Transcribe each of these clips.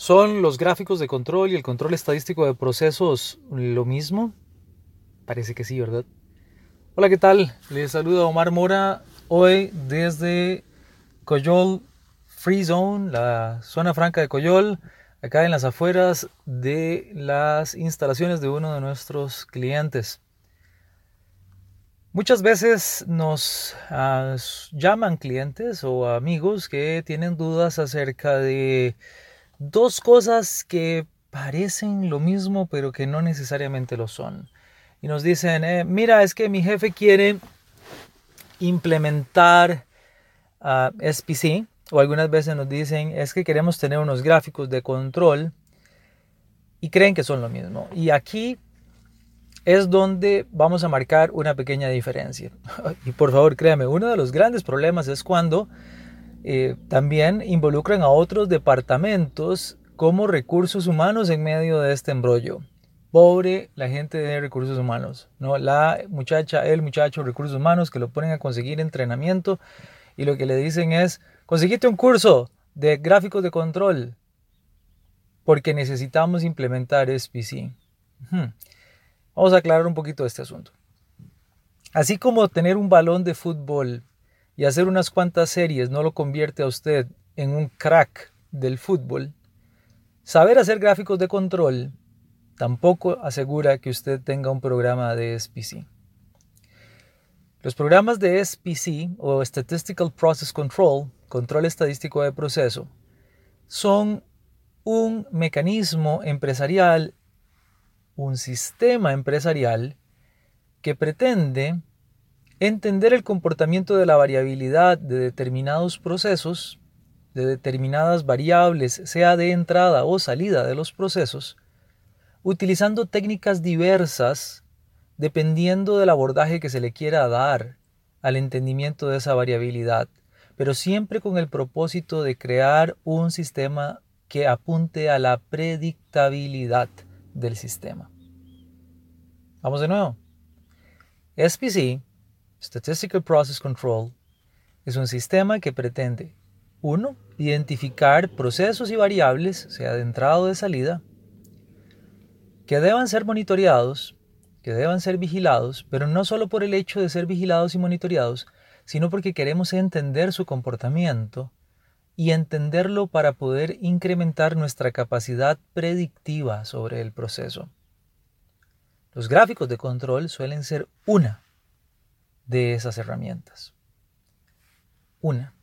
¿Son los gráficos de control y el control estadístico de procesos lo mismo? Parece que sí, ¿verdad? Hola, ¿qué tal? Les saluda Omar Mora hoy desde Coyol Free Zone, la zona franca de Coyol, acá en las afueras de las instalaciones de uno de nuestros clientes. Muchas veces nos ah, llaman clientes o amigos que tienen dudas acerca de dos cosas que parecen lo mismo pero que no necesariamente lo son. Y nos dicen, eh, mira, es que mi jefe quiere implementar ah, SPC o algunas veces nos dicen, es que queremos tener unos gráficos de control y creen que son lo mismo. Y aquí es donde vamos a marcar una pequeña diferencia. Y por favor, créame, uno de los grandes problemas es cuando eh, también involucran a otros departamentos como recursos humanos en medio de este embrollo. Pobre la gente de recursos humanos, ¿no? La muchacha, el muchacho de recursos humanos que lo ponen a conseguir entrenamiento y lo que le dicen es, conseguiste un curso de gráficos de control porque necesitamos implementar SPC. Vamos a aclarar un poquito este asunto. Así como tener un balón de fútbol y hacer unas cuantas series no lo convierte a usted en un crack del fútbol, saber hacer gráficos de control tampoco asegura que usted tenga un programa de SPC. Los programas de SPC o Statistical Process Control, control estadístico de proceso, son un mecanismo empresarial, un sistema empresarial que pretende Entender el comportamiento de la variabilidad de determinados procesos, de determinadas variables, sea de entrada o salida de los procesos, utilizando técnicas diversas dependiendo del abordaje que se le quiera dar al entendimiento de esa variabilidad, pero siempre con el propósito de crear un sistema que apunte a la predictabilidad del sistema. Vamos de nuevo. SPC Statistical Process Control es un sistema que pretende 1. Identificar procesos y variables, sea de entrada o de salida, que deban ser monitoreados, que deban ser vigilados, pero no solo por el hecho de ser vigilados y monitoreados, sino porque queremos entender su comportamiento y entenderlo para poder incrementar nuestra capacidad predictiva sobre el proceso. Los gráficos de control suelen ser una de esas herramientas. Una.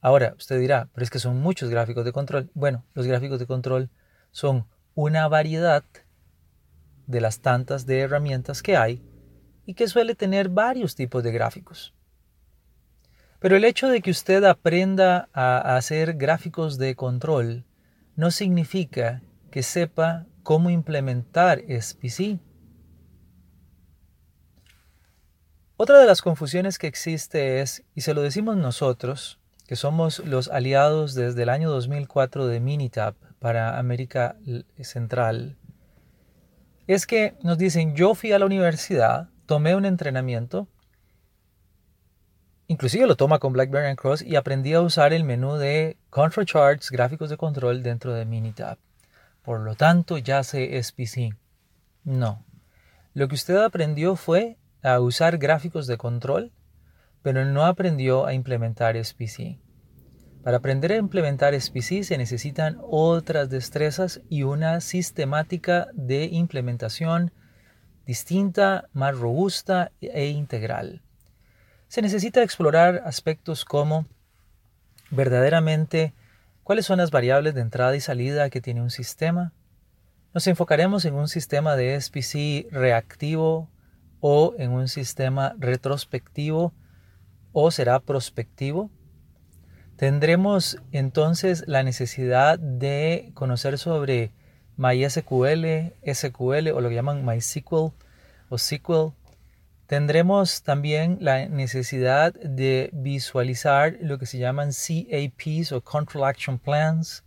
Ahora, usted dirá, pero es que son muchos gráficos de control. Bueno, los gráficos de control son una variedad de las tantas de herramientas que hay y que suele tener varios tipos de gráficos. Pero el hecho de que usted aprenda a hacer gráficos de control no significa que sepa cómo implementar SPC Otra de las confusiones que existe es, y se lo decimos nosotros, que somos los aliados desde el año 2004 de Minitab para América Central, es que nos dicen, yo fui a la universidad, tomé un entrenamiento, inclusive lo toma con BlackBerry and Cross y aprendí a usar el menú de Control Charts, gráficos de control dentro de Minitab. Por lo tanto, ya sé SPC. No. Lo que usted aprendió fue a usar gráficos de control, pero no aprendió a implementar SPC. Para aprender a implementar SPC se necesitan otras destrezas y una sistemática de implementación distinta, más robusta e integral. Se necesita explorar aspectos como verdaderamente cuáles son las variables de entrada y salida que tiene un sistema. Nos enfocaremos en un sistema de SPC reactivo o en un sistema retrospectivo o será prospectivo? Tendremos entonces la necesidad de conocer sobre MySQL, SQL o lo que llaman MySQL o SQL. Tendremos también la necesidad de visualizar lo que se llaman CAPs o Control Action Plans.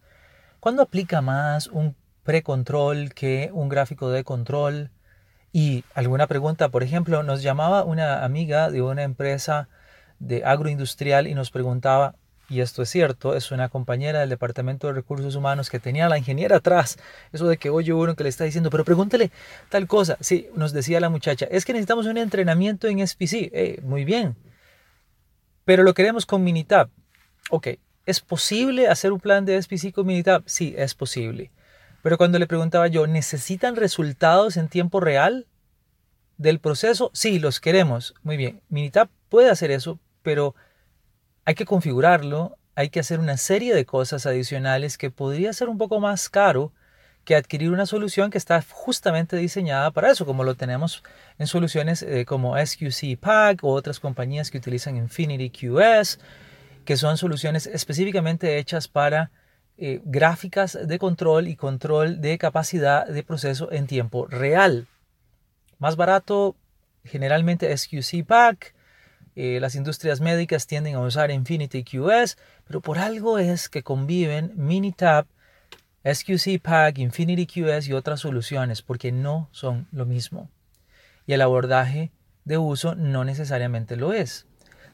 ¿Cuándo aplica más un precontrol que un gráfico de control? Y alguna pregunta, por ejemplo, nos llamaba una amiga de una empresa de agroindustrial y nos preguntaba, y esto es cierto, es una compañera del Departamento de Recursos Humanos que tenía a la ingeniera atrás. Eso de que oye uno que le está diciendo, pero pregúntele tal cosa. Sí, nos decía la muchacha, es que necesitamos un entrenamiento en SPC. Eh, muy bien. Pero lo queremos con Minitab. Ok, ¿es posible hacer un plan de SPC con Minitab? Sí, es posible. Pero cuando le preguntaba yo, ¿necesitan resultados en tiempo real del proceso? Sí, los queremos. Muy bien. Minitab puede hacer eso, pero hay que configurarlo, hay que hacer una serie de cosas adicionales que podría ser un poco más caro que adquirir una solución que está justamente diseñada para eso, como lo tenemos en soluciones eh, como SQC Pack o otras compañías que utilizan Infinity QS, que son soluciones específicamente hechas para eh, gráficas de control y control de capacidad de proceso en tiempo real. Más barato, generalmente SQC Pack, eh, las industrias médicas tienden a usar Infinity QS, pero por algo es que conviven Minitab, SQC Pack, Infinity QS y otras soluciones, porque no son lo mismo. Y el abordaje de uso no necesariamente lo es.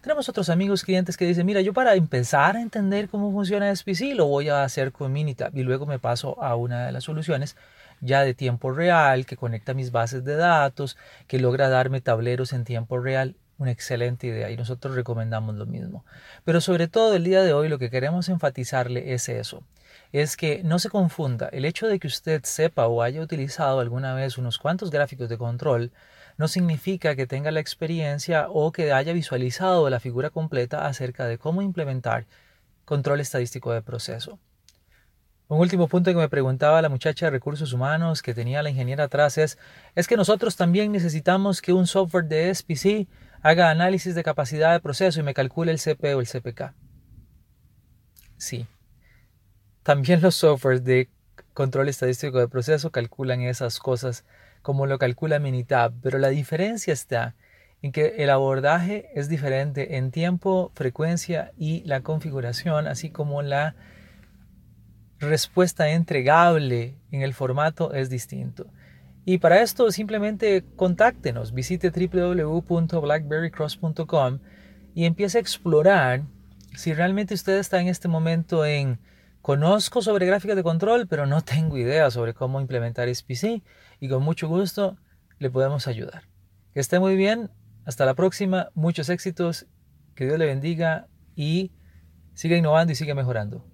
Tenemos otros amigos clientes que dicen, mira, yo para empezar a entender cómo funciona SPC lo voy a hacer con Minitab y luego me paso a una de las soluciones ya de tiempo real que conecta mis bases de datos, que logra darme tableros en tiempo real una excelente idea y nosotros recomendamos lo mismo. Pero sobre todo el día de hoy lo que queremos enfatizarle es eso, es que no se confunda el hecho de que usted sepa o haya utilizado alguna vez unos cuantos gráficos de control no significa que tenga la experiencia o que haya visualizado la figura completa acerca de cómo implementar control estadístico de proceso. Un último punto que me preguntaba la muchacha de recursos humanos que tenía la ingeniera atrás es, es que nosotros también necesitamos que un software de SPC haga análisis de capacidad de proceso y me calcule el CP o el CPK. Sí. También los softwares de control estadístico de proceso calculan esas cosas como lo calcula Minitab, pero la diferencia está en que el abordaje es diferente en tiempo, frecuencia y la configuración, así como la respuesta entregable en el formato es distinto. Y para esto simplemente contáctenos, visite www.blackberrycross.com y empiece a explorar si realmente usted está en este momento en conozco sobre gráficas de control, pero no tengo idea sobre cómo implementar SPC y con mucho gusto le podemos ayudar. Que esté muy bien, hasta la próxima, muchos éxitos, que Dios le bendiga y siga innovando y siga mejorando.